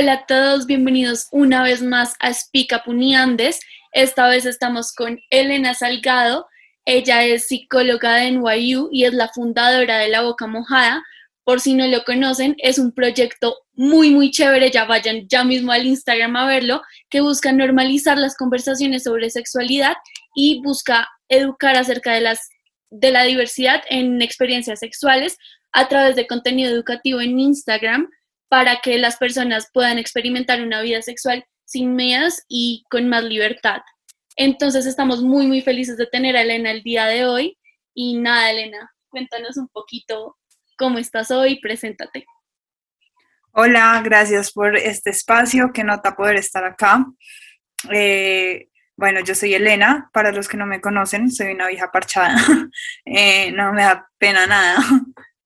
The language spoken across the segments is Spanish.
Hola a todos, bienvenidos una vez más a Speak Up Uniandes. Esta vez estamos con Elena Salgado. Ella es psicóloga de NYU y es la fundadora de La Boca Mojada. Por si no lo conocen, es un proyecto muy, muy chévere. Ya vayan ya mismo al Instagram a verlo, que busca normalizar las conversaciones sobre sexualidad y busca educar acerca de, las, de la diversidad en experiencias sexuales a través de contenido educativo en Instagram para que las personas puedan experimentar una vida sexual sin miedos y con más libertad. Entonces estamos muy, muy felices de tener a Elena el día de hoy. Y nada, Elena, cuéntanos un poquito cómo estás hoy, preséntate. Hola, gracias por este espacio, qué nota poder estar acá. Eh, bueno, yo soy Elena, para los que no me conocen, soy una vieja parchada, eh, no me da pena nada,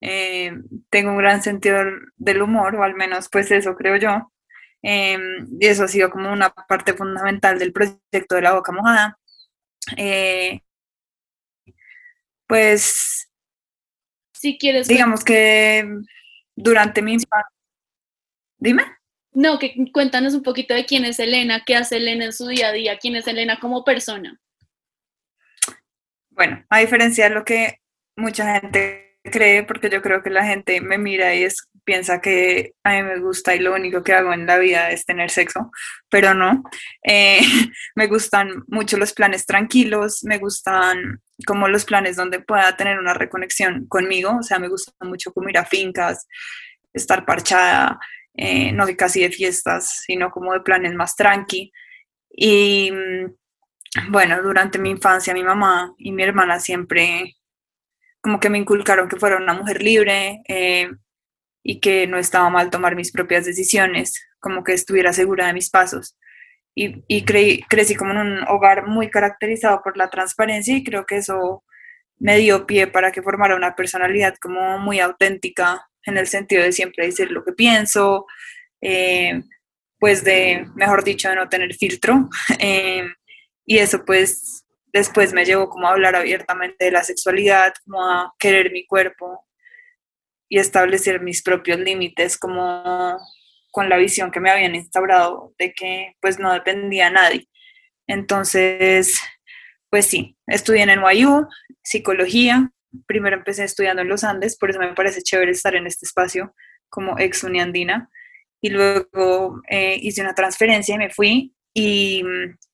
eh, tengo un gran sentido del humor, o al menos pues eso creo yo, eh, y eso ha sido como una parte fundamental del proyecto de la boca mojada. Eh, pues, si quieres, digamos que durante mi infancia, dime. No, que cuéntanos un poquito de quién es Elena, qué hace Elena en su día a día, quién es Elena como persona. Bueno, a diferencia de lo que mucha gente cree, porque yo creo que la gente me mira y es, piensa que a mí me gusta y lo único que hago en la vida es tener sexo, pero no. Eh, me gustan mucho los planes tranquilos, me gustan como los planes donde pueda tener una reconexión conmigo, o sea, me gusta mucho como ir a fincas, estar parchada, eh, no de casi de fiestas, sino como de planes más tranqui. Y mm, bueno, durante mi infancia mi mamá y mi hermana siempre como que me inculcaron que fuera una mujer libre eh, y que no estaba mal tomar mis propias decisiones, como que estuviera segura de mis pasos. Y, y crecí como en un hogar muy caracterizado por la transparencia y creo que eso me dio pie para que formara una personalidad como muy auténtica en el sentido de siempre decir lo que pienso, eh, pues de, mejor dicho, de no tener filtro. Eh, y eso pues después me llevó como a hablar abiertamente de la sexualidad, como a querer mi cuerpo y establecer mis propios límites, como con la visión que me habían instaurado de que pues no dependía a nadie. Entonces, pues sí, estudié en NYU, psicología, primero empecé estudiando en los Andes, por eso me parece chévere estar en este espacio como ex uniandina, y luego eh, hice una transferencia y me fui, y,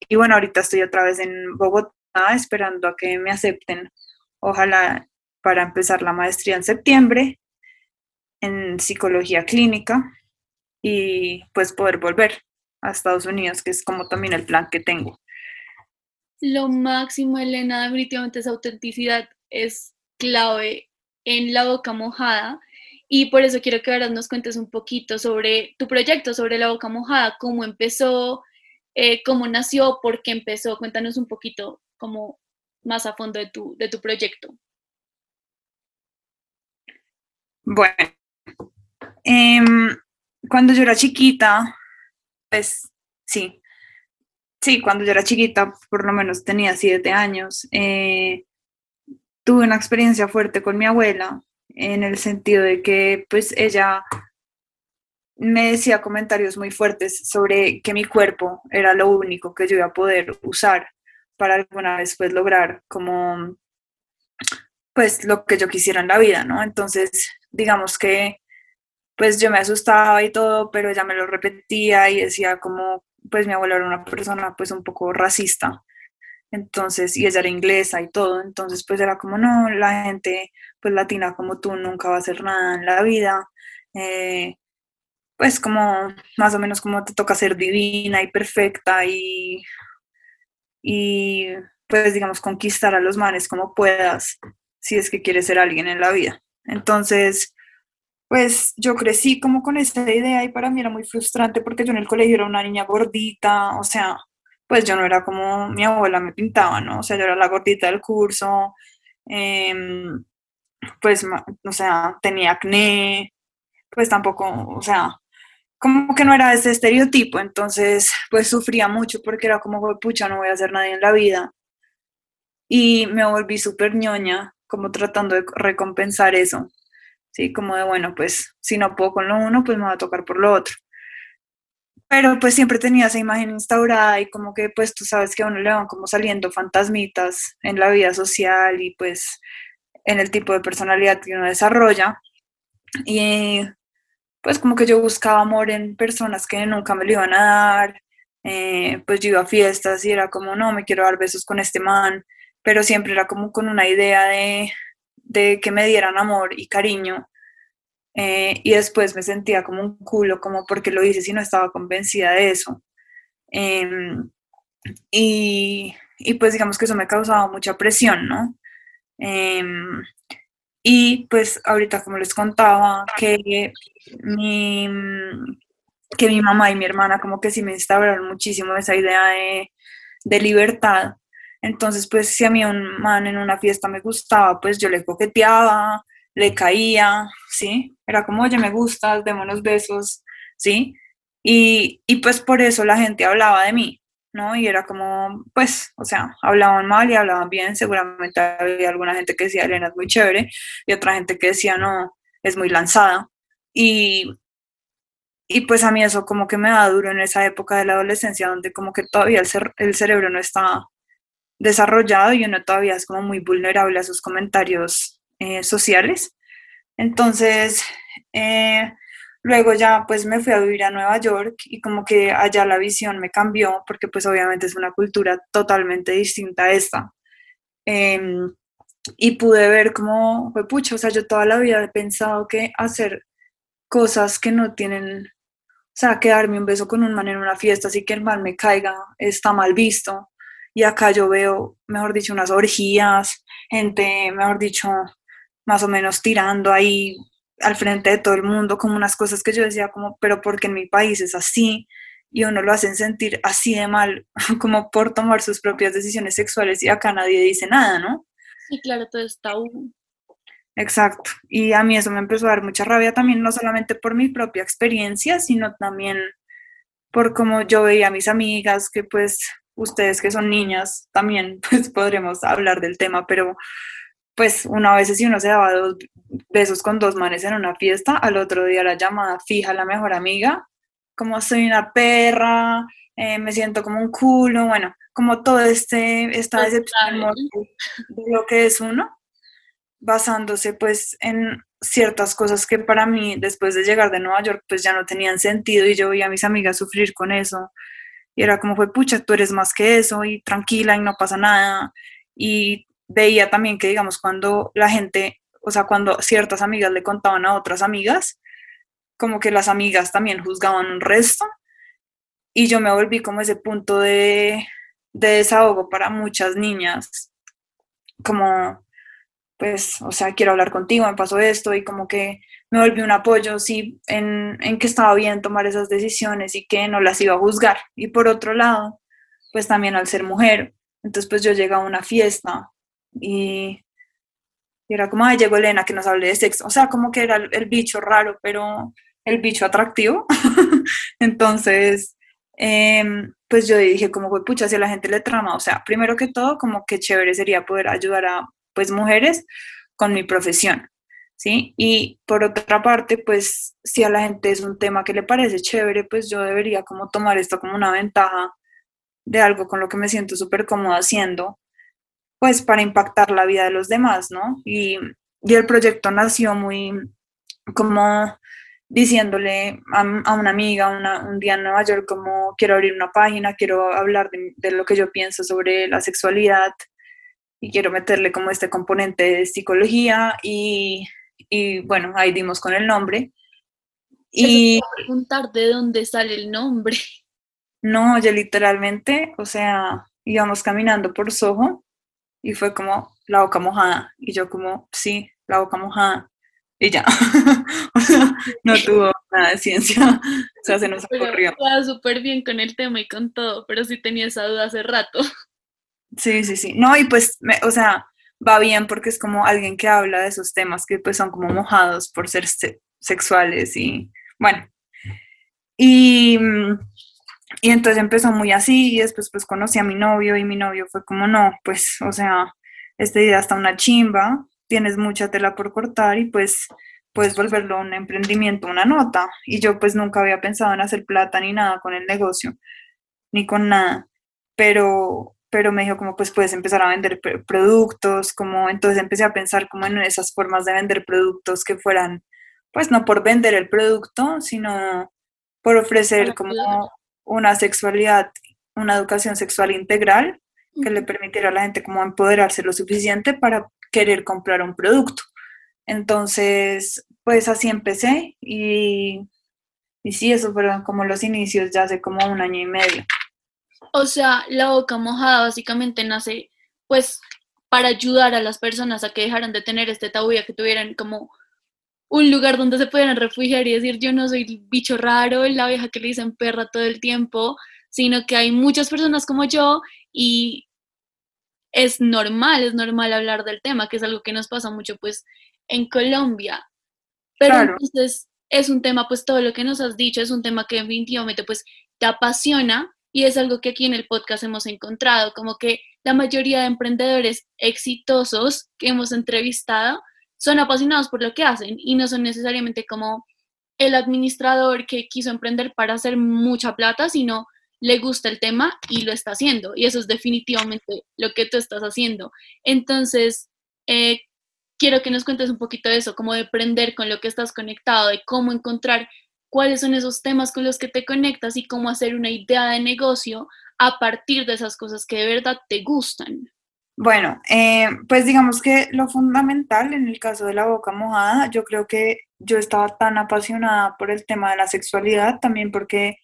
y bueno, ahorita estoy otra vez en Bogotá esperando a que me acepten, ojalá para empezar la maestría en septiembre en psicología clínica y pues poder volver a Estados Unidos, que es como también el plan que tengo. Lo máximo, Elena, definitivamente esa autenticidad es clave en la boca mojada y por eso quiero que ahora nos cuentes un poquito sobre tu proyecto, sobre la boca mojada, cómo empezó, eh, cómo nació, por qué empezó. Cuéntanos un poquito como más a fondo de tu, de tu proyecto? Bueno, em, cuando yo era chiquita, pues sí, sí, cuando yo era chiquita, por lo menos tenía siete años, eh, tuve una experiencia fuerte con mi abuela, en el sentido de que pues ella me decía comentarios muy fuertes sobre que mi cuerpo era lo único que yo iba a poder usar para alguna vez pues lograr como pues lo que yo quisiera en la vida, ¿no? Entonces, digamos que pues yo me asustaba y todo, pero ella me lo repetía y decía como pues mi abuela era una persona pues un poco racista. Entonces, y ella era inglesa y todo, entonces pues era como, no, la gente pues latina como tú nunca va a hacer nada en la vida, eh, pues como más o menos como te toca ser divina y perfecta y y pues digamos conquistar a los manes como puedas si es que quieres ser alguien en la vida. Entonces, pues yo crecí como con esa idea y para mí era muy frustrante porque yo en el colegio era una niña gordita, o sea, pues yo no era como mi abuela me pintaba, ¿no? O sea, yo era la gordita del curso, em, pues, o sea, tenía acné, pues tampoco, o sea, como que no era ese estereotipo, entonces pues sufría mucho porque era como, pucha, no voy a hacer nadie en la vida. Y me volví súper ñoña, como tratando de recompensar eso, ¿sí? Como de, bueno, pues si no puedo con lo uno, pues me va a tocar por lo otro. pero pues siempre tenía esa imagen instaurada y como que pues tú sabes que a uno le van como saliendo fantasmitas en la vida social y pues en el tipo de personalidad que uno desarrolla. Y pues como que yo buscaba amor en personas que nunca me lo iban a dar, eh, pues yo iba a fiestas y era como, no, me quiero dar besos con este man, pero siempre era como con una idea de, de que me dieran amor y cariño. Eh, y después me sentía como un culo, como porque lo hice si no estaba convencida de eso. Em, y, y, pues digamos que eso me causaba mucha presión, ¿no? Y pues ahorita como les contaba, que mi, que mi mamá y mi hermana como que sí me instauraron muchísimo esa idea de, de libertad. Entonces, pues si a mí un man en una fiesta me gustaba, pues yo le coqueteaba, le caía, ¿sí? Era como, oye, me gustas, démonos besos, ¿sí? Y, y pues por eso la gente hablaba de mí, ¿no? Y era como, pues, o sea, hablaban mal y hablaban bien, seguramente había alguna gente que decía, Elena es muy chévere, y otra gente que decía, no, es muy lanzada. Y, y pues a mí eso como que me da duro en esa época de la adolescencia, donde como que todavía el, cerebro no está desarrollado y uno todavía es como muy vulnerable a sus comentarios eh, sociales. Entonces, eh, luego ya pues me fui a vivir a Nueva York y como que allá la visión me cambió porque pues obviamente es una cultura totalmente distinta a esta. Em, y pude ver cómo fue pucha, o sea, yo toda la vida he pensado que hacer cosas que no tienen, o sea, que darme un beso con un man en una fiesta, así que el man me caiga, está mal visto. Y acá yo veo, mejor dicho, unas orgías, gente, mejor dicho, más o menos tirando ahí al frente de todo el mundo, como unas cosas que yo decía como, pero porque en mi país es así, y uno lo hacen sentir así de mal, como por tomar sus propias decisiones sexuales y acá nadie dice nada, ¿no? Sí, claro, todo está Exacto. Y a mí eso me empezó a dar mucha rabia también, no solamente por mi propia experiencia, sino también por cómo yo veía a mis amigas, que pues ustedes que son niñas también pues podremos hablar del tema, pero pues una vez si uno se daba dos besos con dos manes en una fiesta, al otro día la llamada fija la mejor amiga, como soy una perra, eh, me siento como un culo, bueno, como todo este, esta decepción de lo que es uno, basándose pues en ciertas cosas que para mí después de llegar de Nueva York pues ya no tenían sentido y yo veía a mis amigas sufrir con eso. Y era como fue pucha, tú eres más que eso y tranquila y no pasa nada y veía también que, digamos, cuando la gente, o sea, cuando ciertas amigas le contaban a otras amigas, como que las amigas también juzgaban un resto y yo me volví como ese punto de, de desahogo para muchas niñas, como, pues, o sea, quiero hablar contigo, me pasó esto y como que me volví un apoyo, sí, en, en que estaba bien tomar esas decisiones y que no las iba a juzgar. Y por otro lado, pues también al ser mujer, entonces pues yo llegaba a una fiesta y, era como, ay, llegó Elena que nos hable de sexo. O sea, como que era el, bicho raro, pero el bicho atractivo. Entonces, em, pues yo dije, como, fue pucha, si a la gente le trama, o sea, primero que todo, como que chévere sería poder ayudar a, pues, mujeres con mi profesión, ¿sí? Y por otra parte, pues, si a la gente es un tema que le parece chévere, pues yo debería como tomar esto como una ventaja de algo con lo que me siento súper cómoda haciendo pues para impactar la vida de los demás, ¿no? Y, el proyecto nació muy como diciéndole a, una amiga un día en Nueva York como quiero abrir una página, quiero hablar de, lo que yo pienso sobre la sexualidad y quiero meterle como este componente de psicología y, y bueno, ahí dimos con el nombre. Y preguntar de dónde sale el nombre. No, oye, literalmente, o sea, íbamos caminando por Soho y fue como la boca mojada y yo como, sí, la boca mojada y ya, no tuvo nada de ciencia, o sea, se nos ocurrió. Estaba súper bien con el tema y con todo, pero sí tenía esa duda hace rato. Sí, sí, sí, no, y pues, o sea, va bien porque es como alguien que habla de esos temas que pues son como mojados por ser sexuales y bueno, y mm, y entonces empezó muy así y después pues conocí a mi novio y mi novio fue como, no, pues, o sea, esta idea está una chimba, tienes mucha tela por cortar y pues pues volverlo un emprendimiento, una nota. Y yo pues nunca había pensado en hacer plata ni nada con el negocio, ni con nada. Pero, pero me dijo como pues puedes empezar a vender productos, como entonces empecé a pensar como en esas formas de vender productos que fueran pues no por vender el producto, sino por ofrecer como una sexualidad, una educación sexual integral que le permitiera a la gente como empoderarse lo suficiente para querer comprar un producto. Entonces, pues así empecé y, y sí, eso fueron como los inicios ya hace como un año y medio. O sea, la boca mojada básicamente nace pues para ayudar a las personas a que dejaran de tener este tabú y a que tuvieran como un lugar donde se pudieran refugiar y decir yo no soy el bicho raro, la vieja que le dicen perra todo el tiempo, sino que hay muchas personas como yo y es normal, es normal hablar del tema, que es algo que nos pasa mucho pues en Colombia. Pero entonces es un tema, pues todo lo que nos has dicho es un tema que definitivamente pues te apasiona y es algo que aquí en el podcast hemos encontrado, como que la mayoría de emprendedores exitosos que hemos entrevistado son apasionados por lo que hacen y no son necesariamente como el administrador que quiso emprender para hacer mucha plata, sino le gusta el tema y lo está haciendo. Y eso es definitivamente lo que tú estás haciendo. Entonces, eh, quiero que nos cuentes un poquito de eso, cómo de aprender con lo que estás conectado, de cómo encontrar cuáles son esos temas con los que te conectas y cómo hacer una idea de negocio a partir de esas cosas que de verdad te gustan. Bueno, eh, pues digamos que lo fundamental en el caso de la boca mojada, yo creo que yo estaba tan apasionada por el tema de la sexualidad, también porque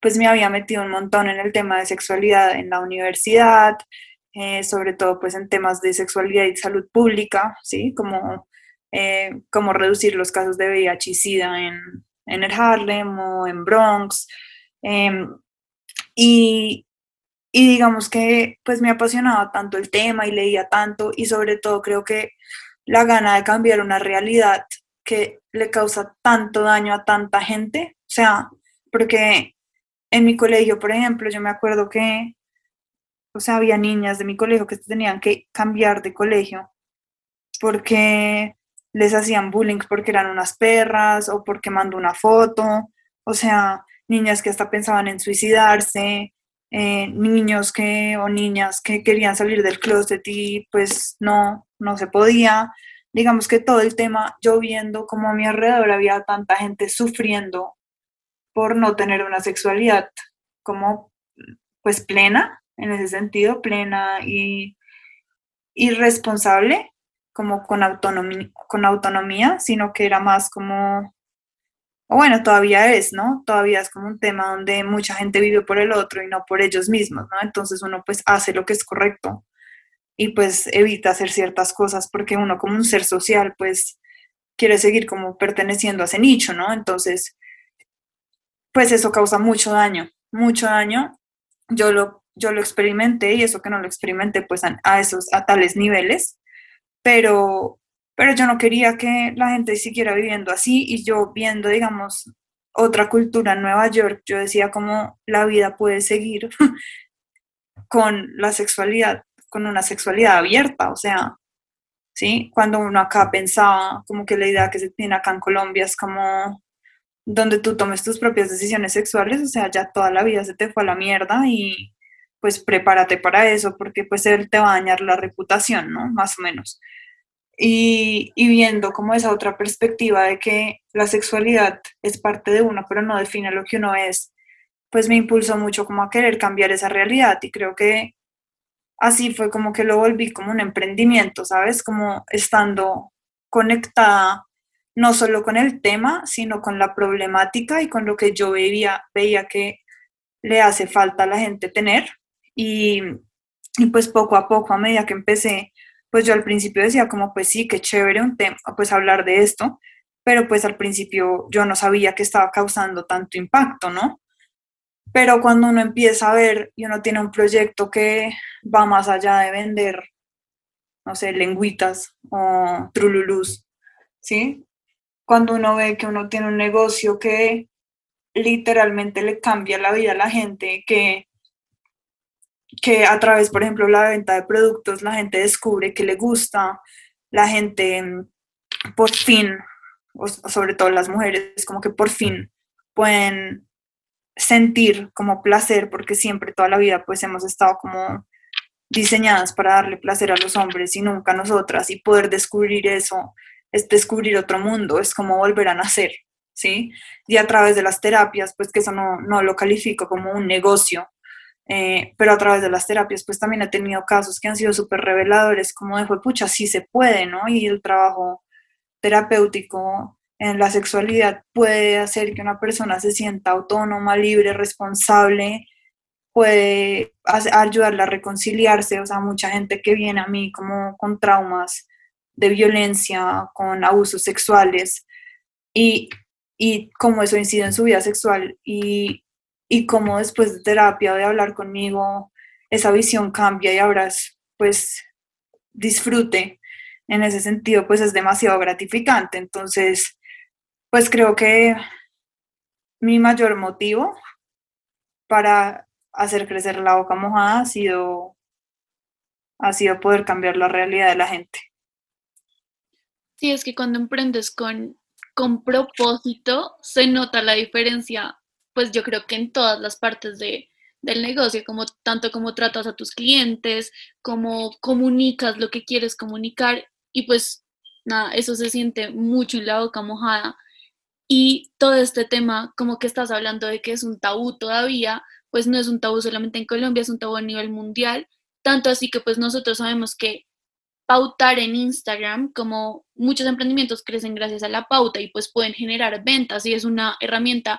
pues me había metido un montón en el tema de sexualidad en la universidad, eh, sobre todo pues en temas de sexualidad y salud pública, ¿sí? Como, eh, como reducir los casos de VIH y SIDA en, en el Harlem o en Bronx. Em, y, y digamos que pues me apasionaba tanto el tema y leía tanto y sobre todo creo que la gana de cambiar una realidad que le causa tanto daño a tanta gente, o sea, porque en mi colegio, por ejemplo, yo me acuerdo que o sea, había niñas de mi colegio que tenían que cambiar de colegio porque les hacían bullying porque eran unas perras o porque mandó una foto, o sea, niñas que hasta pensaban en suicidarse, eh, niños que o niñas que querían salir del closet y pues no, no se podía. Digamos que todo el tema, yo viendo como a mi alrededor había tanta gente sufriendo por no tener una sexualidad como pues plena, en ese sentido, plena y, irresponsable, como con autonomía, con autonomía, sino que era más como, o bueno, todavía es, ¿no? Todavía es como un tema donde mucha gente vive por el otro y no por ellos mismos, ¿no? Entonces uno pues hace lo que es correcto y pues evita hacer ciertas cosas porque uno como un ser social pues quiere seguir como perteneciendo a ese nicho, ¿no? Entonces, pues eso causa mucho daño, mucho daño. Yo lo yo lo experimenté y eso que no lo experimenté pues a, esos, a tales niveles, pero, pero yo no quería que la gente siguiera viviendo así y yo viendo, digamos, otra cultura en Nueva York, yo decía como la vida puede seguir con la sexualidad, con una sexualidad abierta, o sea, ¿sí? Cuando uno acá pensaba como que la idea que se tiene acá en Colombia es como donde tú tomes tus propias decisiones sexuales, o sea, ya toda la vida se te fue a la mierda y, pues prepárate para eso, porque pues él te va a dañar la reputación, ¿no? Más o menos. Y, viendo como esa otra perspectiva de que la sexualidad es parte de uno, pero no define lo que uno es, pues me impulsó mucho como a querer cambiar esa realidad y creo que así fue como que lo volví como un emprendimiento, ¿sabes? Como estando conectada no solo con el tema, sino con la problemática y con lo que yo veía, veía que le hace falta a la gente tener y, pues poco a poco, a medida que empecé, pues yo al principio decía como, pues sí, qué chévere un tema, pues hablar de esto, pero pues al principio yo no sabía que estaba causando tanto impacto, ¿no? Pero cuando uno empieza a ver y uno tiene un proyecto que va más allá de vender, no sé, lengüitas o trululus, ¿sí? Cuando uno ve que uno tiene un negocio que literalmente le cambia la vida a la gente, que que a través, por ejemplo, la venta de productos, la gente descubre que le gusta, la gente mm, por fin sobre todo las mujeres, como que por fin pueden sentir como placer, porque siempre toda la vida pues hemos estado como diseñadas para darle placer a los hombres y nunca a nosotras, y poder descubrir eso es descubrir otro mundo, es como volver a nacer, ¿sí? Y a través de las terapias, pues que eso no, no lo califico como un negocio, eh, pero a través de las terapias, pues también he tenido casos que han sido súper reveladores, como de, pucha, sí se puede, ¿no? Y el trabajo terapéutico en la sexualidad puede hacer que una persona se sienta autónoma, libre, responsable, puede ayudarla a reconciliarse, o sea, mucha gente que viene a mí como con traumas de violencia, con abusos sexuales y, y cómo eso incide en su vida sexual y, y cómo después de terapia, de hablar conmigo, esa visión cambia y ahora pues disfrute en ese sentido, pues es demasiado gratificante. Entonces, pues creo que mi mayor motivo para hacer crecer la boca mojada ha sido, ha sido poder cambiar la realidad de la gente. Sí, es que cuando emprendes con, con propósito, se nota la diferencia pues yo creo que en todas las partes de, del negocio, como tanto como tratas a tus clientes, como comunicas lo que quieres comunicar y pues nada, eso se siente mucho en la boca mojada. Y todo este tema, como que estás hablando de que es un tabú todavía, pues no es un tabú solamente en Colombia, es un tabú a nivel mundial, tanto así que pues nosotros sabemos que pautar en Instagram, como muchos emprendimientos crecen gracias a la pauta y pues pueden generar ventas y es una herramienta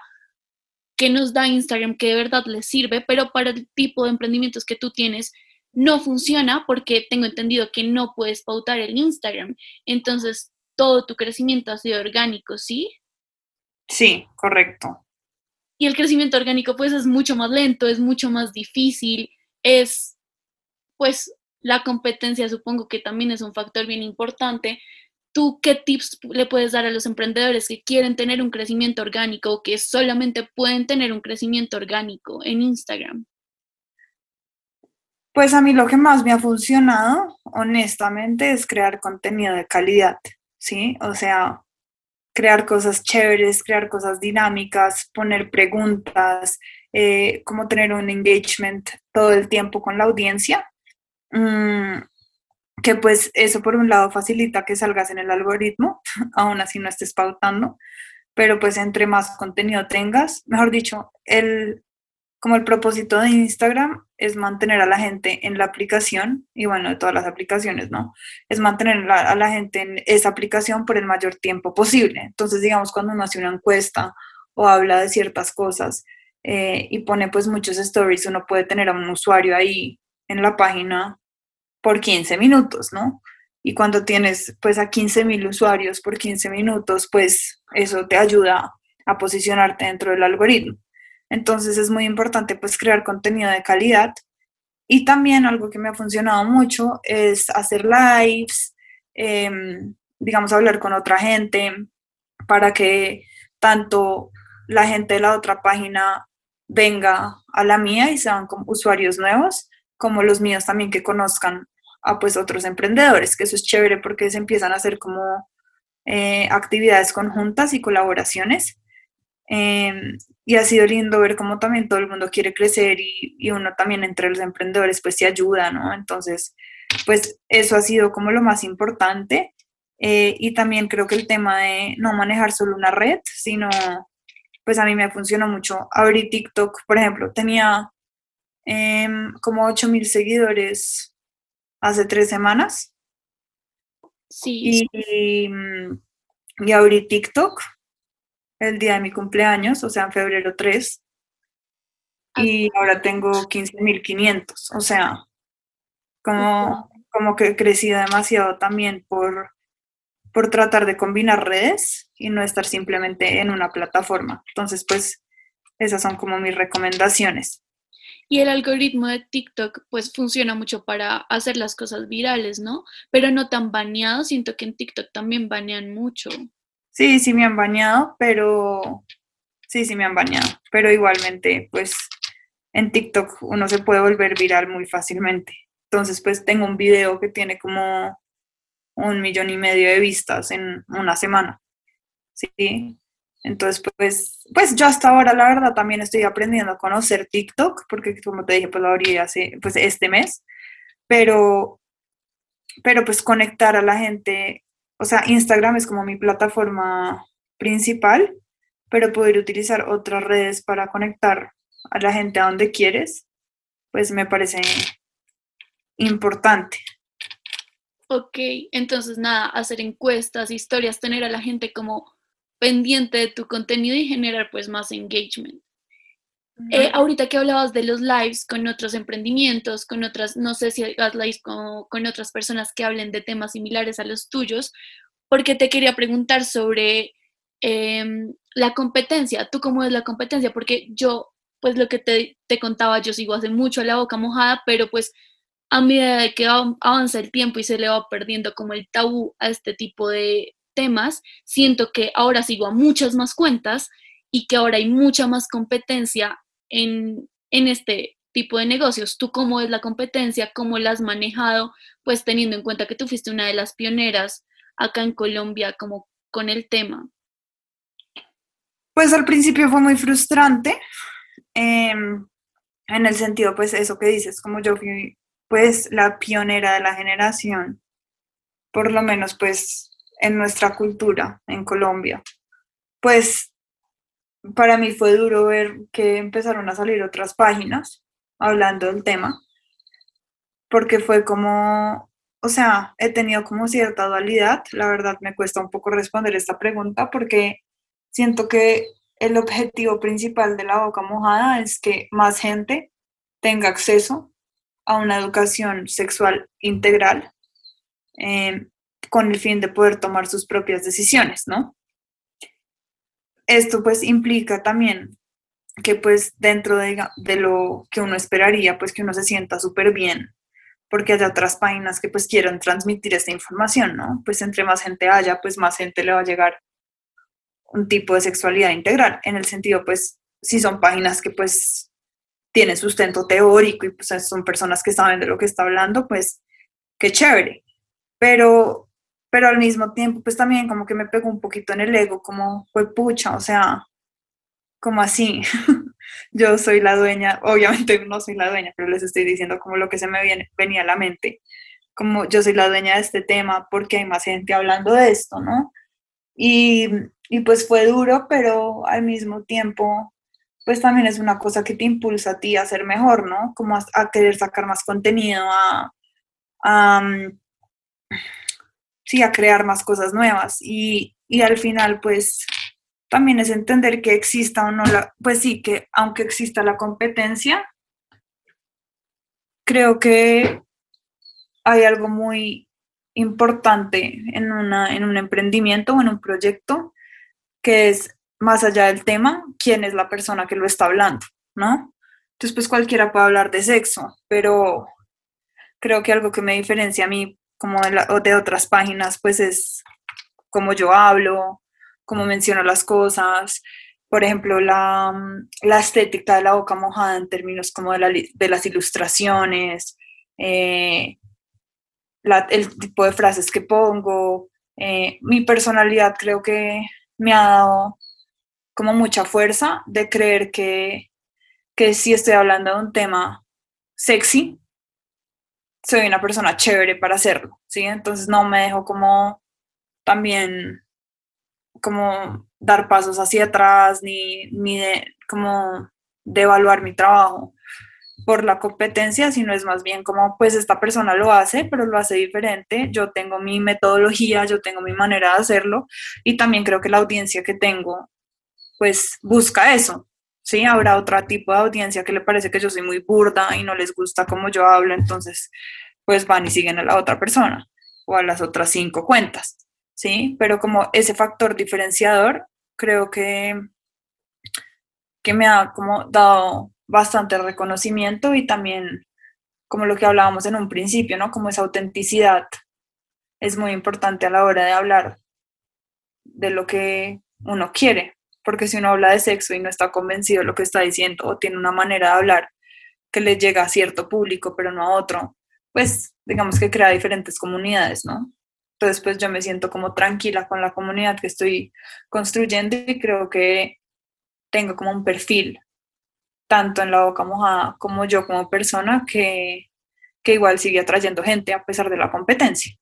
que nos da Instagram que de verdad les sirve, pero para el tipo de emprendimientos que tú tienes no funciona porque tengo entendido que no puedes pautar el Instagram. Entonces, todo tu crecimiento ha sido orgánico, ¿sí? Sí, correcto. Y el crecimiento orgánico pues es mucho más lento, es mucho más difícil, es pues la competencia supongo que también es un factor bien importante, ¿Tú qué tips le puedes dar a los emprendedores que quieren tener un crecimiento orgánico o que solamente pueden tener un crecimiento orgánico en Instagram? Pues a mí lo que más me ha funcionado, honestamente, es crear contenido de calidad, ¿sí? O sea, crear cosas chéveres, crear cosas dinámicas, poner preguntas, eh, como tener un engagement todo el tiempo con la audiencia. Mm, que pues eso por un lado facilita que salgas en el algoritmo, aún así no estés pautando, pero pues entre más contenido tengas, mejor dicho, el, como el propósito de Instagram es mantener a la gente en la aplicación, y bueno, de todas las aplicaciones, ¿no? Es mantener a la gente en esa aplicación por el mayor tiempo posible. Entonces, digamos, cuando uno hace una encuesta o habla de ciertas cosas eh, y pone pues muchos stories, uno puede tener a un usuario ahí en la página por 15 minutos, ¿no? Y cuando tienes pues a 15 mil usuarios por 15 minutos, pues eso te ayuda a posicionarte dentro del algoritmo. Entonces es muy importante pues crear contenido de calidad y también algo que me ha funcionado mucho es hacer lives, em, digamos, hablar con otra gente para que tanto la gente de la otra página venga a la mía y sean como usuarios nuevos, como los míos también que conozcan a pues otros emprendedores, que eso es chévere porque se empiezan a hacer como eh, actividades conjuntas y colaboraciones. Em, y ha sido lindo ver cómo también todo el mundo quiere crecer y, y, uno también entre los emprendedores pues se ayuda, ¿no? Entonces, pues eso ha sido como lo más importante. Eh, y también creo que el tema de no manejar solo una red, sino, pues a mí me funcionó mucho abrir TikTok, por ejemplo, tenía eh, como 8 mil seguidores hace tres semanas. Sí. Y, y, abrí TikTok el día de mi cumpleaños, o sea, en febrero 3. Y ahora tengo 15.500, o sea, como, como que he crecido demasiado también por, por tratar de combinar redes y no estar simplemente en una plataforma. Entonces, pues, esas son como mis recomendaciones. Y el algoritmo de TikTok pues funciona mucho para hacer las cosas virales, ¿no? Pero no tan baneado, siento que en TikTok también banean mucho. Sí, sí me han baneado, pero sí, sí me han baneado, pero igualmente pues en TikTok uno se puede volver viral muy fácilmente. Entonces pues tengo un video que tiene como un millón y medio de vistas en una semana. ¿sí? Entonces, pues, pues yo hasta ahora, la verdad, también estoy aprendiendo a conocer TikTok, porque como te dije, pues lo abrí hace, pues este mes, pero, pero pues conectar a la gente, o sea, Instagram es como mi plataforma principal, pero poder utilizar otras redes para conectar a la gente a donde quieres, pues me parece importante. Ok, entonces nada, hacer encuestas, historias, tener a la gente como pendiente de tu contenido y generar pues más engagement. Eh, ahorita que hablabas de los lives con otros emprendimientos, con otras, no sé si hagas lives con, con, otras personas que hablen de temas similares a los tuyos, porque te quería preguntar sobre em, la competencia. ¿Tú cómo es la competencia? Porque yo, pues lo que te, te contaba, yo sigo hace mucho a la boca mojada, pero pues a medida que avanza el tiempo y se le va perdiendo como el tabú a este tipo de temas, siento que ahora sigo a muchas más cuentas y que ahora hay mucha más competencia en, en este tipo de negocios. ¿Tú cómo es la competencia? ¿Cómo la has manejado? Pues teniendo en cuenta que tú fuiste una de las pioneras acá en Colombia como con el tema. Pues al principio fue muy frustrante, em, en el sentido, pues eso que dices, como yo fui pues la pionera de la generación, por lo menos pues en nuestra cultura en Colombia. Pues para mí fue duro ver que empezaron a salir otras páginas hablando del tema, porque fue como, o sea, he tenido como cierta dualidad, la verdad me cuesta un poco responder esta pregunta porque siento que el objetivo principal de la boca mojada es que más gente tenga acceso a una educación sexual integral eh, con el fin de poder tomar sus propias decisiones, ¿no? Esto pues implica también que pues dentro de, lo que uno esperaría, pues que uno se sienta súper bien, porque hay otras páginas que pues quieran transmitir esta información, ¿no? Pues entre más gente haya, pues más gente le va a llegar un tipo de sexualidad integral, en el sentido pues si son páginas que pues tiene sustento teórico y pues son personas que saben de lo que está hablando, pues qué chévere. Pero, pero al mismo tiempo, pues también como que me pegó un poquito en el ego, como fue pucha, o sea, como así. Yo soy la dueña, obviamente no soy la dueña, pero les estoy diciendo como lo que se me viene, venía a la mente, como yo soy la dueña de este tema porque hay más gente hablando de esto, ¿no? Y, y pues fue duro, pero al mismo tiempo pues también es una cosa que te impulsa a ti a ser mejor, ¿no? Como a, querer sacar más contenido, a, mm, sí, a crear más cosas nuevas. Y, al final, pues también es entender que exista o no la, pues sí, que aunque exista la competencia, creo que hay algo muy importante en, una, en un emprendimiento o en un proyecto, que es más allá del tema, quién es la persona que lo está hablando, ¿no? Entonces, pues cualquiera puede hablar de sexo, pero creo que algo que me diferencia a mí como de, de otras páginas, pues es cómo yo hablo, cómo menciono las cosas, por ejemplo, la, la, estética de la boca mojada en términos como de, la, de las ilustraciones, eh, el tipo de frases que pongo, eh, mi personalidad creo que me ha dado como mucha fuerza de creer que, que si estoy hablando de un tema sexy, soy una persona chévere para hacerlo, ¿sí? Entonces no me dejo como también como dar pasos hacia atrás ni, ni de como de evaluar mi trabajo por la competencia, sino es más bien como pues esta persona lo hace, pero lo hace diferente, yo tengo mi metodología, yo tengo mi manera de hacerlo y también creo que la audiencia que tengo pues busca eso, ¿sí? Habrá otro tipo de audiencia que le parece que yo soy muy burda y no les gusta cómo yo hablo, entonces pues van y siguen a la otra persona o a las otras cinco cuentas, ¿sí? Pero como ese factor diferenciador, creo que, que me ha como dado bastante reconocimiento y también como lo que hablábamos en un principio, ¿no? Como esa autenticidad es muy importante a la hora de hablar de lo que uno quiere, porque si uno habla de sexo y no está convencido de lo que está diciendo o tiene una manera de hablar que le llega a cierto público pero no a otro, pues digamos que crea diferentes comunidades, ¿no? Entonces, pues yo me siento como tranquila con la comunidad que estoy construyendo y creo que tengo como un perfil, tanto en la boca mojada como yo como persona, que, que igual sigue atrayendo gente a pesar de la competencia.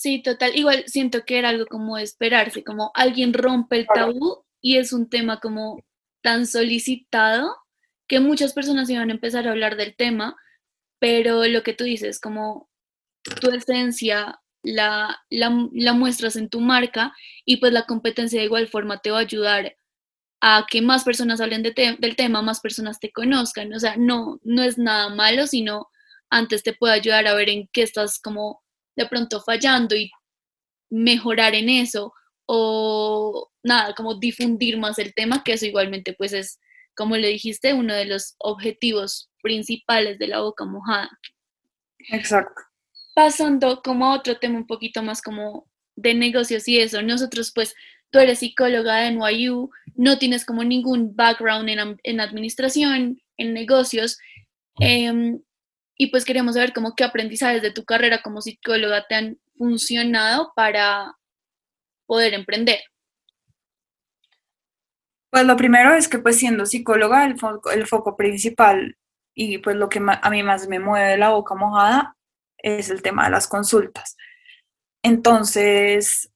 Sí, total. Igual siento que era algo como esperarse, como alguien rompe el tabú y es un tema como tan solicitado que muchas personas iban a empezar a hablar del tema, pero lo que tú dices, como tu esencia la, la, muestras en tu marca y pues la competencia de igual forma te va a ayudar a que más personas hablen de del tema, más personas te conozcan. O sea, no, no es nada malo, sino antes te puede ayudar a ver en qué estás como de pronto fallando y mejorar en eso o nada, como difundir más el tema, que eso igualmente pues es, como le dijiste, uno de los objetivos principales de la boca mojada. Exacto. Pasando como a otro tema un poquito más como de negocios y eso, nosotros pues tú eres psicóloga de NYU, no tienes como ningún background en, en administración, en negocios, eh, y pues queremos saber cómo qué aprendizajes de tu carrera como psicóloga te han funcionado para poder emprender. Pues lo primero es que pues siendo psicóloga el foco, el foco principal y pues lo que a mí más me mueve la boca mojada es el tema de las consultas. Entonces,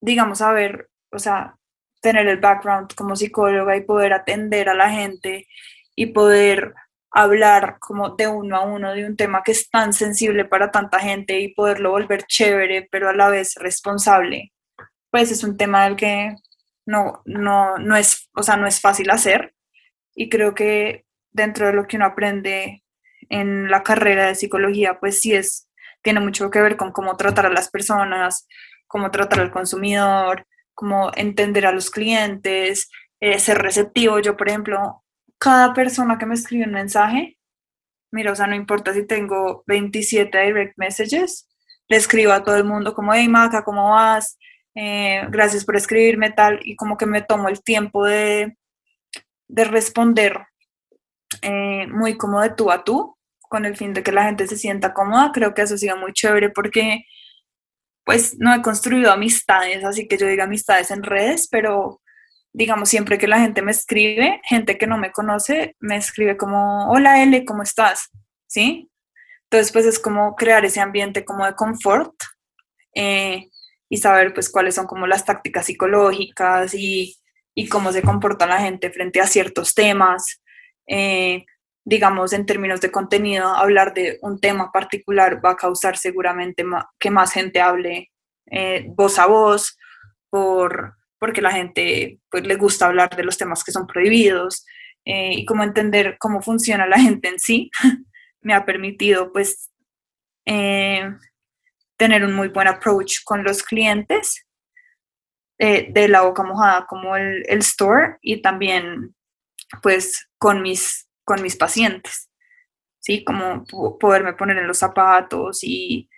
digamos, a ver, o sea, tener el background como psicóloga y poder atender a la gente y poder hablar como de uno a uno de un tema que es tan sensible para tanta gente y poderlo volver chévere, pero a la vez responsable, pues es un tema del que no, no, no, es, o sea, no es fácil hacer y creo que dentro de lo que uno aprende en la carrera de psicología, pues sí es, tiene mucho que ver con cómo tratar a las personas, cómo tratar al consumidor, cómo entender a los clientes, eh, ser receptivo. Yo, por ejemplo, cada persona que me escribe un mensaje, mira, o sea, no importa si tengo 27 direct messages, le escribo a todo el mundo como, hey Maca, ¿cómo vas? Eh, gracias por escribirme tal, y como que me tomo el tiempo de, de responder eh, muy como de tú a tú, con el fin de que la gente se sienta cómoda. Creo que eso ha sido muy chévere porque pues no he construido amistades, así que yo digo amistades en redes, pero digamos, siempre que la gente me escribe, gente que no me conoce, me escribe como, hola L, ¿cómo estás? ¿Sí? Entonces, pues es como crear ese ambiente como de confort eh, y saber pues cuáles son como las tácticas psicológicas y, cómo se comporta la gente frente a ciertos temas. Eh, digamos, en términos de contenido, hablar de un tema particular va a causar seguramente que más gente hable eh, voz a voz por porque la gente pues le gusta hablar de los temas que son prohibidos eh, y como entender cómo funciona la gente en sí me ha permitido pues eh, tener un muy buen approach con los clientes eh, de la boca mojada como el, el, store y también pues con mis, con mis pacientes, ¿sí? Como poderme poner en los zapatos y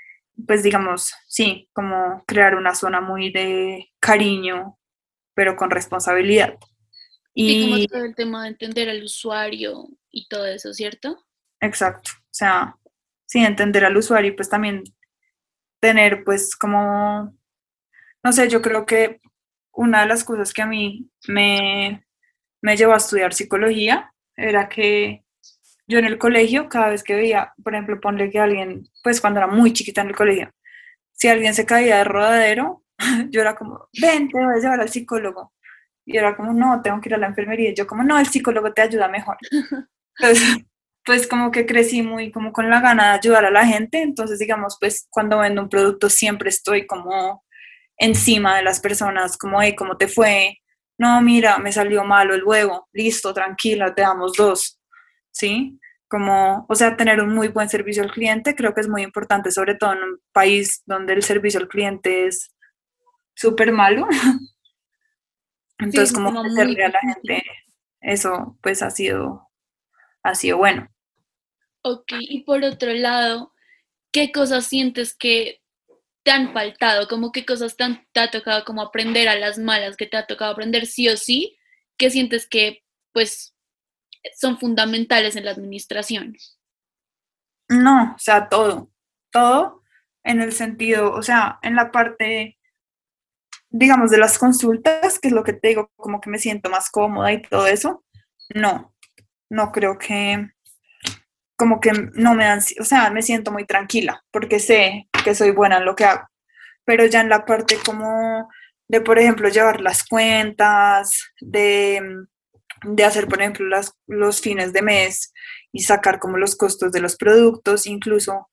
pues digamos, sí, como crear una zona muy de cariño pero con responsabilidad. Y como todo el tema de entender al usuario y todo eso, ¿cierto? Exacto, o sea, sí, entender al usuario y pues también tener pues como, no sé, yo creo que una de las cosas que a mí me, me llevó a estudiar psicología era que yo en el colegio, cada vez que veía, por ejemplo, ponle que alguien, pues cuando era muy chiquita en el colegio, si alguien se caía de rodadero, yo era como, ven, te voy a llevar al psicólogo. Y era como, no, tengo que ir a la enfermería. Y yo como, no, el psicólogo te ayuda mejor. Entonces, pues como que crecí muy como con la gana de ayudar a la gente. Entonces, digamos, pues cuando vendo un producto siempre estoy como encima de las personas, como, hey, ¿cómo te fue? No, mira, me salió malo el huevo. Listo, tranquila, te damos dos. ¿Sí? Como, o sea, tener un muy buen servicio al cliente creo que es muy importante, sobre todo en un país donde el servicio al cliente es súper malo. Entonces, como hacerle a la gente eso, pues ha sido, ha sido bueno. Ok, y por otro lado, ¿qué cosas sientes que te han faltado? Como qué cosas te, te ha tocado como aprender a las malas, que te ha tocado aprender sí o sí, que sientes que pues son fundamentales en la administración? No, o sea, todo, todo en el sentido, o sea, en la parte, digamos, de las consultas, que es lo que te digo, como que me siento más cómoda y todo eso, no, no creo que, como que no me dan, o sea, me siento muy tranquila porque sé que soy buena en lo que hago, pero ya en la parte como de, por ejemplo, llevar las cuentas, de, de hacer, por ejemplo, las, los fines de mes y sacar como los costos de los productos, incluso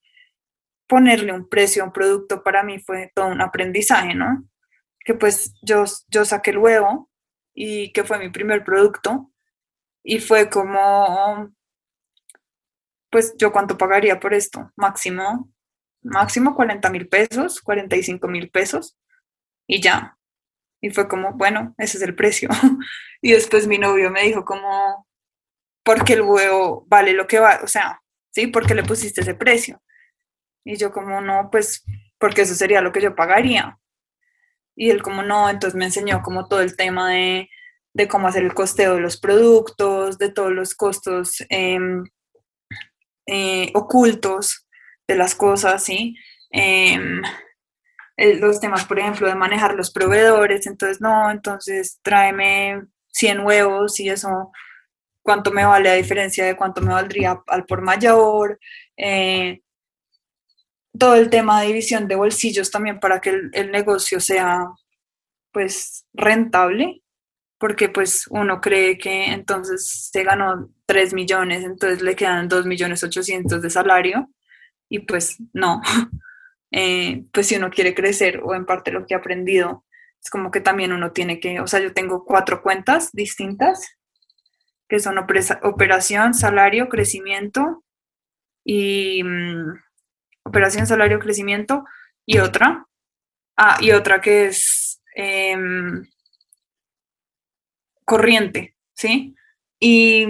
ponerle un precio a un producto para mí fue todo un aprendizaje, ¿no? Que pues yo, yo saqué el huevo y que fue mi primer producto y fue como, pues yo cuánto pagaría por esto, máximo, máximo 40 mil pesos, 45 mil pesos y ya. Y fue como, bueno, ese es el precio. y después mi novio me dijo como, porque el huevo vale lo que va, o sea, ¿sí? Porque le pusiste ese precio. Y yo como, no, pues, porque eso sería lo que yo pagaría. Y él como, no, entonces me enseñó como todo el tema de, de cómo hacer el costeo de los productos, de todos los costos em, eh, ocultos de las cosas, ¿sí? Em, los temas, por ejemplo, de manejar los proveedores, entonces, no, entonces tráeme 100 huevos y eso, ¿cuánto me vale a diferencia de cuánto me valdría al por mayor? Eh, todo el tema de división de bolsillos también para que el, negocio sea pues rentable, porque pues uno cree que entonces se ganó 3 millones, entonces le quedan 2 millones 800 de salario y pues no, eh, pues si uno quiere crecer o en parte lo que he aprendido, es como que también uno tiene que, o sea, yo tengo cuatro cuentas distintas, que son operación, salario, crecimiento y... Mm, operación salario crecimiento y otra. Ah, y otra que es em, corriente, ¿sí? Y,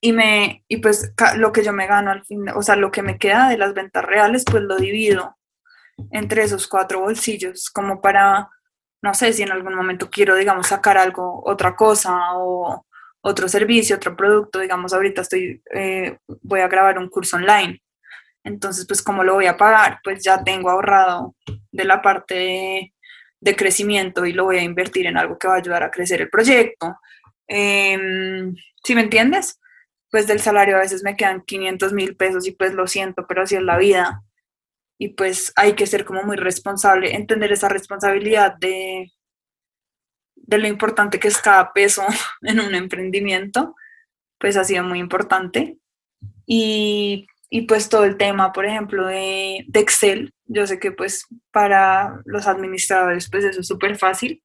y, me, y pues lo que yo me gano al fin, o sea, lo que me queda de las ventas reales, pues lo divido entre esos cuatro bolsillos, como para, no sé, si en algún momento quiero, digamos, sacar algo, otra cosa o otro servicio, otro producto, digamos, ahorita estoy, eh, voy a grabar un curso online entonces, pues, ¿cómo lo voy a pagar? Pues ya tengo ahorrado de la parte de, crecimiento y lo voy a invertir en algo que va a ayudar a crecer el proyecto. Em, ¿Sí me entiendes? Pues del salario a veces me quedan 500 mil pesos y pues lo siento, pero así es la vida. Y pues hay que ser como muy responsable, entender esa responsabilidad de, de lo importante que es cada peso en un emprendimiento, pues ha sido muy importante. Y y pues todo el tema, por ejemplo, de, Excel. Yo sé que pues para los administradores pues eso es súper fácil.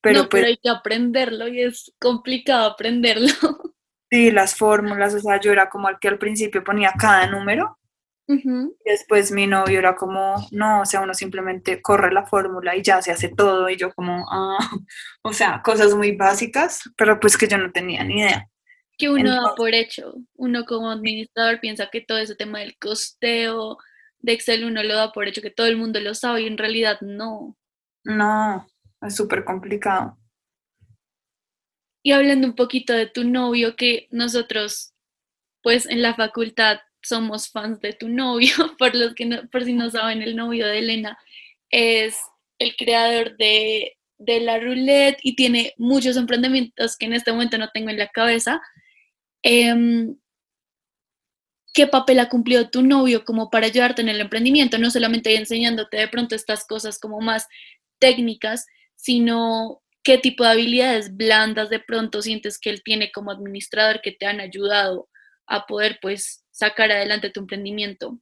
Pero, no, pero pues hay que aprenderlo y es complicado aprenderlo. Sí, las fórmulas, o sea, yo era como el que al principio ponía cada número. y después mi novio era como, no, o sea, uno simplemente corre la fórmula y ya se hace todo. Y yo como, ah, o sea, cosas muy básicas, pero pues que yo no tenía ni idea que uno da por hecho. Uno como administrador piensa que todo ese tema del costeo de Excel uno lo da por hecho, que todo el mundo lo sabe y en realidad no. No, es súper complicado. Y hablando un poquito de tu novio, que nosotros, pues en la facultad somos fans de tu novio, por los que no, por si no saben, el novio de Elena es el creador de, de la roulette y tiene muchos emprendimientos que en este momento no tengo en la cabeza, Em, ¿qué papel ha cumplido tu novio como para ayudarte en el emprendimiento? No solamente enseñándote de pronto estas cosas como más técnicas, sino qué tipo de habilidades blandas de pronto sientes que él tiene como administrador que te han ayudado a poder pues sacar adelante tu emprendimiento.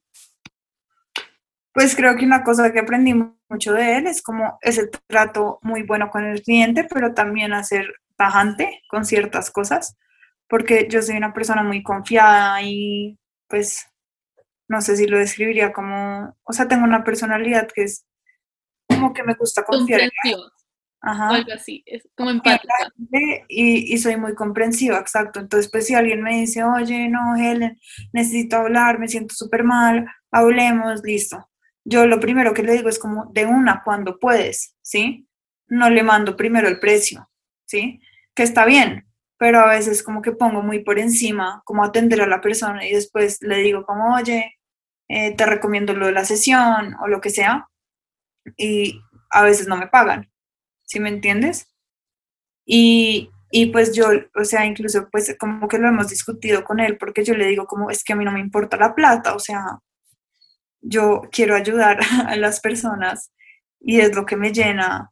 Pues creo que una cosa que aprendí mucho de él es como es el trato muy bueno con el cliente, pero también hacer tajante con ciertas cosas porque yo soy una persona muy confiada y pues no sé si lo describiría como, o sea, tengo una personalidad que es como que me gusta confiar en Ajá. algo así, es como empática. Y, y, soy muy comprensiva, exacto. Entonces, pues si alguien me dice, oye, no, Helen, necesito hablar, me siento súper mal, hablemos, listo. Yo lo primero que le digo es como de una cuando puedes, ¿sí? No le mando primero el precio, ¿sí? Que está bien, pero a veces como que pongo muy por encima, como atender a la persona y después le digo como, oye, eh, te recomiendo lo de la sesión o lo que sea, y a veces no me pagan, ¿sí me entiendes? Y, y pues yo, o sea, incluso pues como que lo hemos discutido con él, porque yo le digo como es que a mí no me importa la plata, o sea, yo quiero ayudar a las personas y es lo que me llena,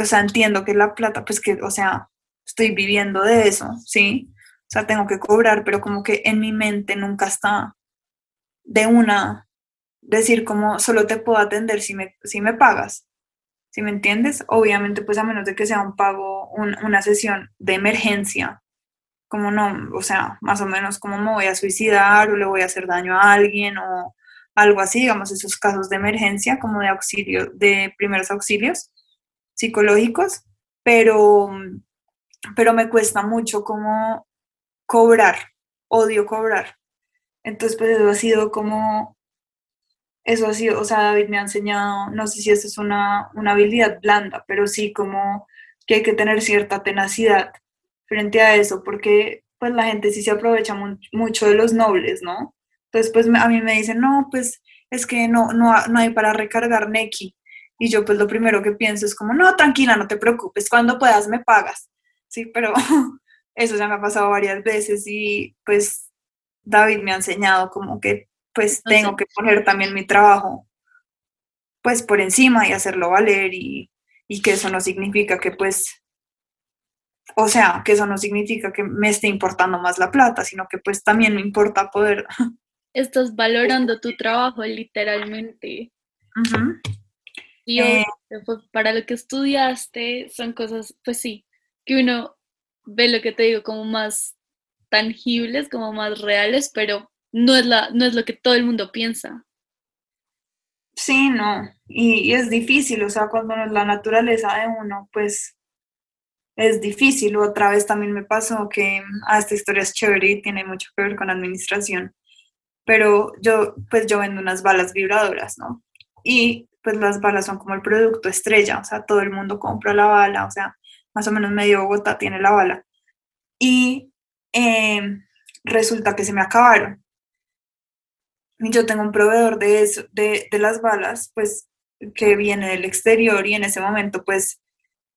o sea, entiendo que la plata, pues que, o sea, estoy viviendo de eso, ¿sí? O sea, tengo que cobrar, pero como que en mi mente nunca está de una decir como solo te puedo atender si me, si me pagas. ¿Sí me entiendes? Obviamente, pues a menos de que sea un pago, una sesión de emergencia, como no, o sea, más o menos como me voy a suicidar o le voy a hacer daño a alguien o algo así, digamos, esos casos de emergencia, como de auxilio, de primeros auxilios psicológicos, pero, pero me cuesta mucho como cobrar, odio cobrar. Entonces, pues eso ha sido como, eso ha sido, o sea, David me ha enseñado, no sé si eso es una, una habilidad blanda, pero sí como que hay que tener cierta tenacidad frente a eso, porque pues la gente sí se aprovecha mucho de los nobles, ¿no? Entonces, pues a mí me dicen, no, pues es que no, no, no hay para recargar Neki. Y yo pues lo primero que pienso es como, no, tranquila, no te preocupes, cuando puedas me pagas. Sí, pero eso ya me ha pasado varias veces y pues David me ha enseñado como que pues tengo que poner también mi trabajo pues por encima y hacerlo valer y, y que eso no significa que pues, o sea, que eso no significa que me esté importando más la plata, sino que pues también me importa poder. Estás valorando tu trabajo literalmente. Y eh, para lo que estudiaste son cosas, pues sí, que uno ve lo que te digo como más tangibles, como más reales, pero no es, la, no es lo que todo el mundo piensa. Sí, no, y, es difícil, o sea, cuando no la naturaleza de uno, pues es difícil. Otra vez también me pasó que ah, esta historia es chévere y tiene mucho que ver con administración, pero yo, pues yo vendo unas balas vibradoras, ¿no? Y pues las balas son como el producto estrella, o sea, todo el mundo compra la bala, o sea, más o menos medio Bogotá tiene la bala. Y em, resulta que se me acabaron. Yo tengo un proveedor de, de las balas, pues que viene del exterior y en ese momento pues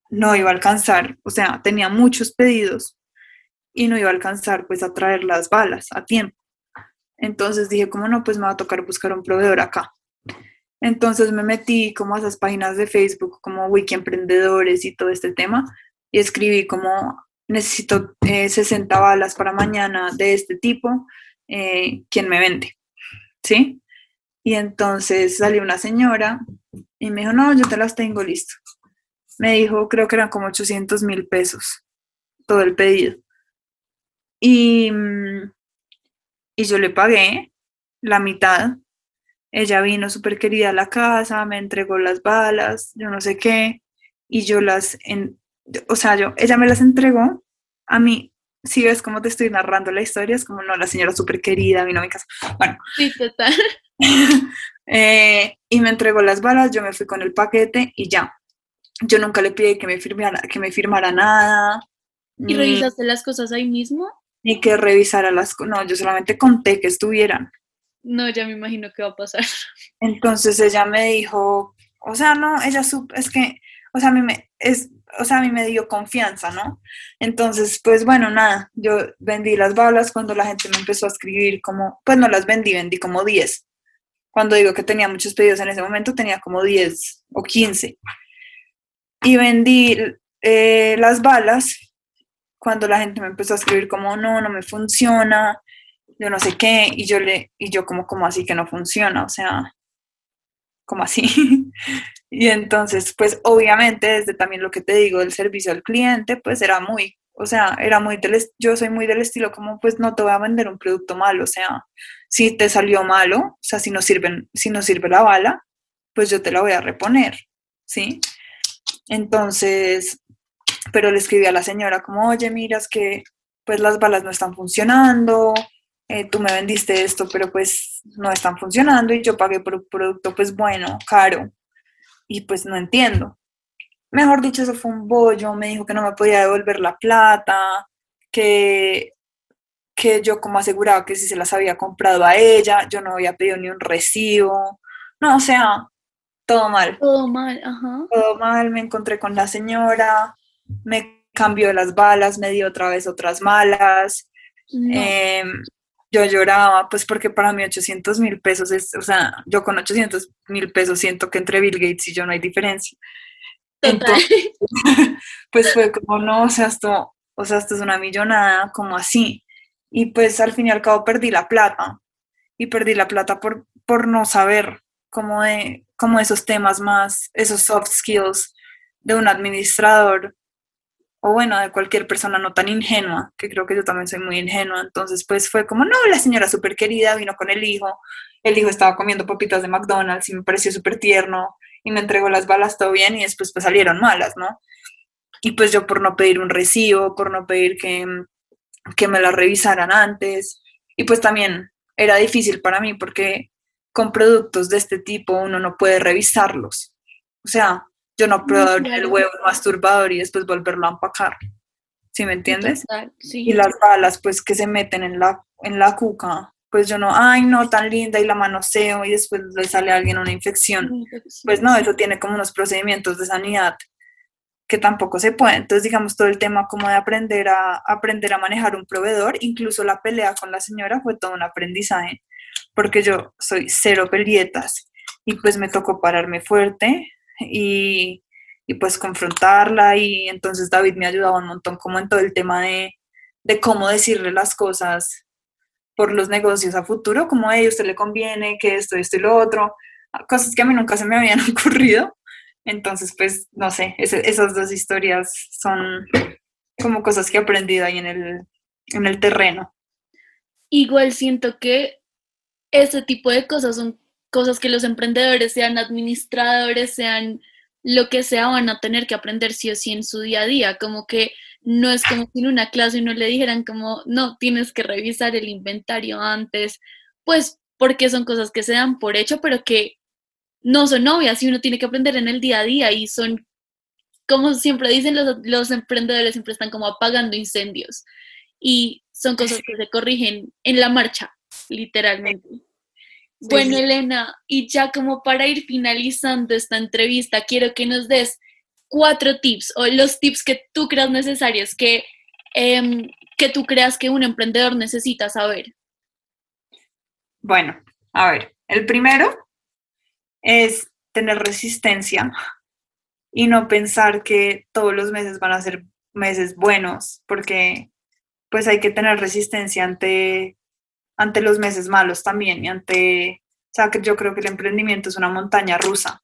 no iba a alcanzar, o sea, tenía muchos pedidos y no iba a alcanzar pues a traer las balas a tiempo. Entonces dije, como no, pues me va a tocar buscar un proveedor acá. Entonces me metí como a esas páginas de Facebook como Wiki Emprendedores y todo este tema y escribí como necesito 60 eh, balas para mañana de este tipo, eh, ¿quién me vende? ¿Sí? Y entonces salió una señora y me dijo, no, yo te las tengo listo. Me dijo, creo que eran como 800 mil pesos todo el pedido. Y, y yo le pagué la mitad. Ella vino súper querida a la casa, me entregó las balas, yo no sé qué, y yo las, en, o sea, yo, ella me las entregó a mí. Si ves cómo te estoy narrando la historia, es como, no, la señora súper querida, a mi casa. Bueno. Sí, total. Eh, y me entregó las balas, yo me fui con el paquete y ya. Yo nunca le pedí que me firmara, que me firmara nada. ¿Y revisaste las cosas ahí mismo? Ni que revisara las cosas. No, yo solamente conté que estuvieran. No, ya me imagino qué va a pasar. Entonces ella me dijo, o sea, no, ella es que, o sea, a mí me, es, o sea, a mí me dio confianza, ¿no? Entonces, pues bueno, nada, yo vendí las balas cuando la gente me empezó a escribir como, pues no las vendí, vendí como 10. Cuando digo que tenía muchos pedidos en ese momento, tenía como 10 o 15. Y vendí eh, las balas cuando la gente me empezó a escribir como, no, no me funciona, yo no sé qué, y yo le, y yo como, como así que no funciona, o sea, como así. y entonces, pues obviamente desde también lo que te digo del servicio al cliente, pues era muy, o sea, era muy del, yo soy muy del estilo como, pues no te voy a vender un producto malo, o sea, si te salió malo, o sea, si no sirven, si no sirve la bala, pues yo te la voy a reponer, ¿sí? Entonces, pero le escribí a la señora como, oye, miras que pues las balas no están funcionando, eh, tú me vendiste esto, pero pues no están funcionando y yo pagué por un producto pues bueno, caro, y pues no entiendo. Mejor dicho, eso fue un bollo, me dijo que no me podía devolver la plata, que que yo como aseguraba que si se las había comprado a ella, yo no había pedido ni un recibo, no, o sea, todo mal. Todo mal, ajá. Todo mal, me encontré con la señora, me cambió las balas, me dio otra vez otras malas. Em, yo lloraba, pues porque para mí 800 mil pesos es, o sea, yo con 800 mil pesos siento que entre Bill Gates y yo no hay diferencia. Entonces, pues fue como, no, o sea, esto, o sea, esto es una millonada, como así. Y pues al fin y al cabo perdí la plata. Y perdí la plata por, por no saber cómo de, como esos temas más, esos soft skills de un administrador o bueno, de cualquier persona no tan ingenua, que creo que yo también soy muy ingenua. Entonces, pues fue como, no, la señora súper querida vino con el hijo, el hijo estaba comiendo papitas de McDonald's y me pareció súper tierno y me entregó las balas todo bien y después pues salieron malas, ¿no? Y pues yo por no pedir un recibo, por no pedir que, que me las revisaran antes, y pues también era difícil para mí porque con productos de este tipo uno no puede revisarlos. O sea, yo no puedo abrir el huevo masturbador y después volverlo a empacar. ¿Sí me entiendes? Y las balas, pues, que se meten en la, en la cuca, pues yo no, ay, no, tan linda, y la manoseo, y después le sale a alguien una infección. Pues no, eso tiene como unos procedimientos de sanidad que tampoco se puede. Entonces, digamos, todo el tema como de aprender a, aprender a manejar un proveedor, incluso la pelea con la señora fue todo un aprendizaje, porque yo soy cero pelietas y pues me tocó pararme fuerte, y, pues confrontarla y entonces David me ayudaba un montón como en todo el tema de, cómo decirle las cosas por los negocios a futuro, como a usted le conviene, que esto, esto y lo otro, cosas que a mí nunca se me habían ocurrido. Entonces, pues, no sé, esas dos historias son como cosas que he aprendido ahí en el, en el terreno. Igual siento que ese tipo de cosas son cosas que los emprendedores, sean administradores, sean lo que sea, van a tener que aprender sí o sí en su día a día, como que no es como si en una clase no le dijeran como, no, tienes que revisar el inventario antes, pues porque son cosas que se dan por hecho, pero que no son obvias y uno tiene que aprender en el día a día y son, como siempre dicen los, los emprendedores, siempre están como apagando incendios y son cosas que se corrigen en la marcha, literalmente. Bueno, Elena, y ya como para ir finalizando esta entrevista, quiero que nos des cuatro tips o los tips que tú creas necesarios, que, em, que tú creas que un emprendedor necesita saber. Bueno, a ver, el primero es tener resistencia y no pensar que todos los meses van a ser meses buenos, porque pues hay que tener resistencia ante ante los meses malos también y ante, o sea, que yo creo que el emprendimiento es una montaña rusa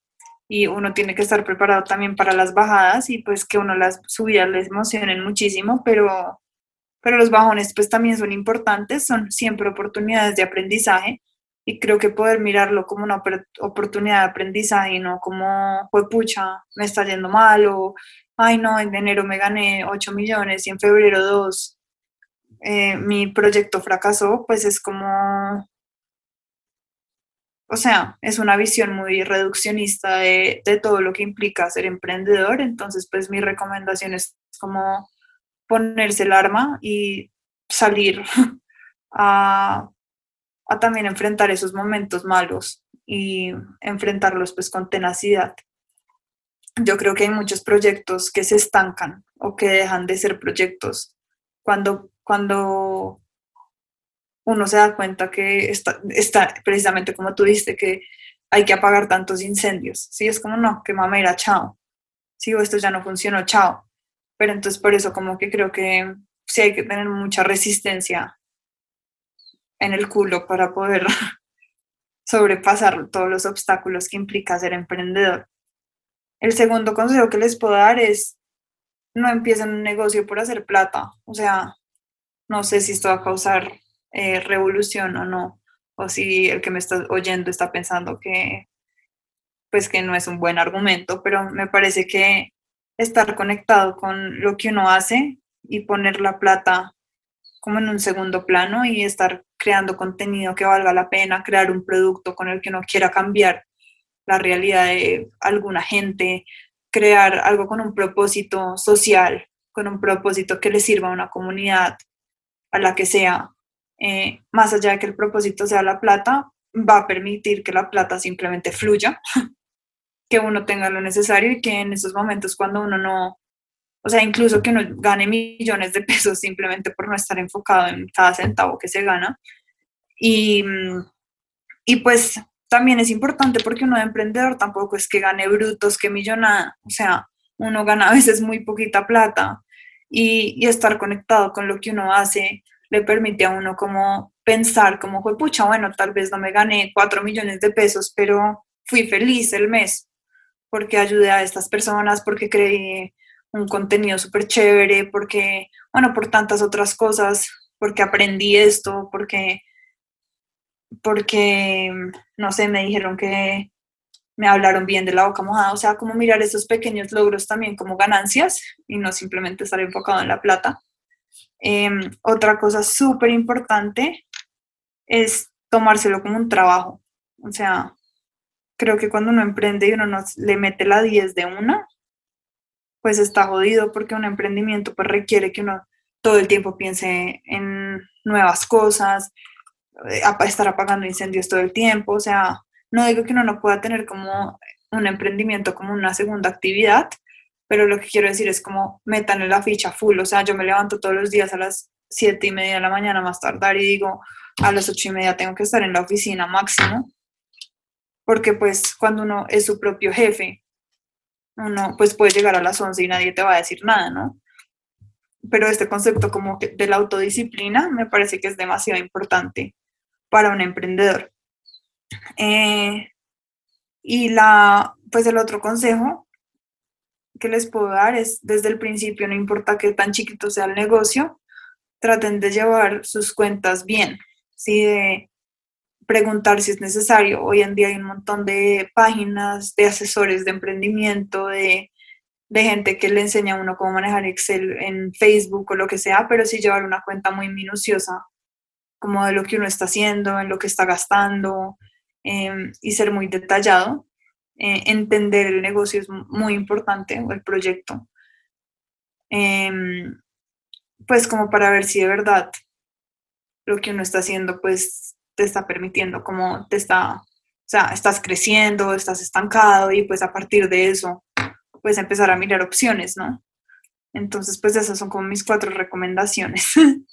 y uno tiene que estar preparado también para las bajadas y pues que uno las subidas les emocionen muchísimo, pero, pero los bajones pues también son importantes, son siempre oportunidades de aprendizaje y creo que poder mirarlo como una oportunidad de aprendizaje y no como, fue pucha, me está yendo mal o, ay no, en enero me gané 8 millones y en febrero 2 eh, mi proyecto fracasó, pues es como, o sea, es una visión muy reduccionista de, todo lo que implica ser emprendedor, entonces pues mi recomendación es como ponerse el arma y salir a, a también enfrentar esos momentos malos y enfrentarlos pues con tenacidad. Yo creo que hay muchos proyectos que se estancan o que dejan de ser proyectos cuando cuando uno se da cuenta que está, está precisamente como tú dijiste, que hay que apagar tantos incendios. Sí, es como, no, que mamera, chao. Sí, esto ya no funcionó, chao. Pero entonces por eso como que creo que sí hay que tener mucha resistencia en el culo para poder sobrepasar todos los obstáculos que implica ser emprendedor. El segundo consejo que les puedo dar es no empiecen un negocio por hacer plata. O sea, no sé si esto va a causar eh, revolución o no, o si el que me está oyendo está pensando que pues que no es un buen argumento, pero me parece que estar conectado con lo que uno hace y poner la plata como en un segundo plano y estar creando contenido que valga la pena, crear un producto con el que uno quiera cambiar la realidad de alguna gente, crear algo con un propósito social, con un propósito que le sirva a una comunidad, a la que sea, eh, más allá de que el propósito sea la plata, va a permitir que la plata simplemente fluya, que uno tenga lo necesario y que en esos momentos cuando uno no, o sea, incluso que uno gane millones de pesos simplemente por no estar enfocado en cada centavo que se gana. Y, y pues también es importante porque uno de emprendedor tampoco es que gane brutos, que millonada, o sea, uno gana a veces muy poquita plata y, y estar conectado con lo que uno hace le permite a uno como pensar como fue pucha, bueno, tal vez no me gané cuatro millones de pesos, pero fui feliz el mes porque ayudé a estas personas, porque creé un contenido súper chévere, porque, bueno, por tantas otras cosas, porque aprendí esto, porque, porque, no sé, me dijeron que me hablaron bien de la boca mojada, o sea, como mirar esos pequeños logros también como ganancias y no simplemente estar enfocado en la plata. Em, otra cosa súper importante es tomárselo como un trabajo. O sea, creo que cuando uno emprende y uno no le mete la 10 de una, pues está jodido porque un emprendimiento pues requiere que uno todo el tiempo piense en nuevas cosas, eh, estar apagando incendios todo el tiempo, o sea, no digo que uno no pueda tener como un emprendimiento como una segunda actividad, pero lo que quiero decir es como metan la ficha full, o sea, yo me levanto todos los días a las siete y media de la mañana más tardar y digo, a las ocho y media tengo que estar en la oficina máximo, porque pues cuando uno es su propio jefe, uno pues puede llegar a las once y nadie te va a decir nada, ¿no? Pero este concepto como de la autodisciplina me parece que es demasiado importante para un emprendedor. Eh, y la, pues el otro consejo que les puedo dar es desde el principio, no importa qué tan chiquito sea el negocio, traten de llevar sus cuentas bien, ¿sí? Preguntar si es necesario. Hoy en día hay un montón de páginas, de asesores de emprendimiento, de, de gente que le enseña a uno cómo manejar Excel en Facebook o lo que sea, pero sí llevar una cuenta muy minuciosa, como de lo que uno está haciendo, en lo que está gastando, em, y ser muy detallado. Eh, entender el negocio es muy importante, o el proyecto, em, pues como para ver si de verdad lo que uno está haciendo, pues te está permitiendo, como te está, o sea, estás creciendo, estás estancado y pues a partir de eso, pues empezar a mirar opciones, ¿no? Entonces, pues esas son como mis cuatro recomendaciones.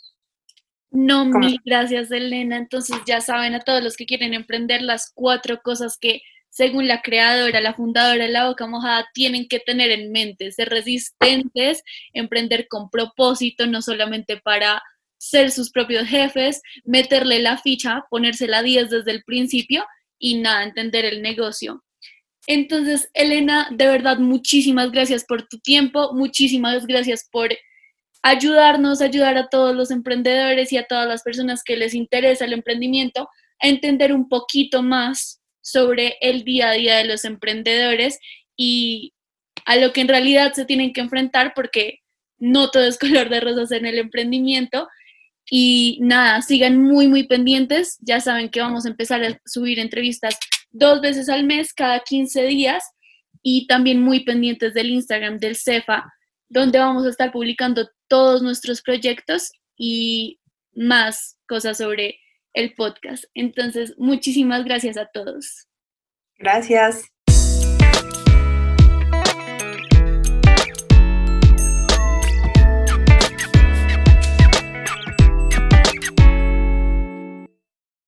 No, mil gracias, Elena. Entonces ya saben a todos los que quieren emprender las cuatro cosas que según la creadora, la fundadora de La Boca Mojada, tienen que tener en mente, ser resistentes, emprender con propósito, no solamente para ser sus propios jefes, meterle la ficha, ponerse la 10 desde el principio y nada, entender el negocio. Entonces, Elena, de verdad, muchísimas gracias por tu tiempo, muchísimas gracias por ayudarnos, ayudar a todos los emprendedores y a todas las personas que les interesa el emprendimiento a entender un poquito más sobre el día a día de los emprendedores y a lo que en realidad se tienen que enfrentar porque no todo es color de rosas en el emprendimiento. Y nada, sigan muy, muy pendientes. Ya saben que vamos a empezar a subir entrevistas dos veces al mes, cada 15 días, y también muy pendientes del Instagram del CEFA, donde vamos a estar publicando todos nuestros proyectos y más cosas sobre el podcast. Entonces, muchísimas gracias a todos. Gracias.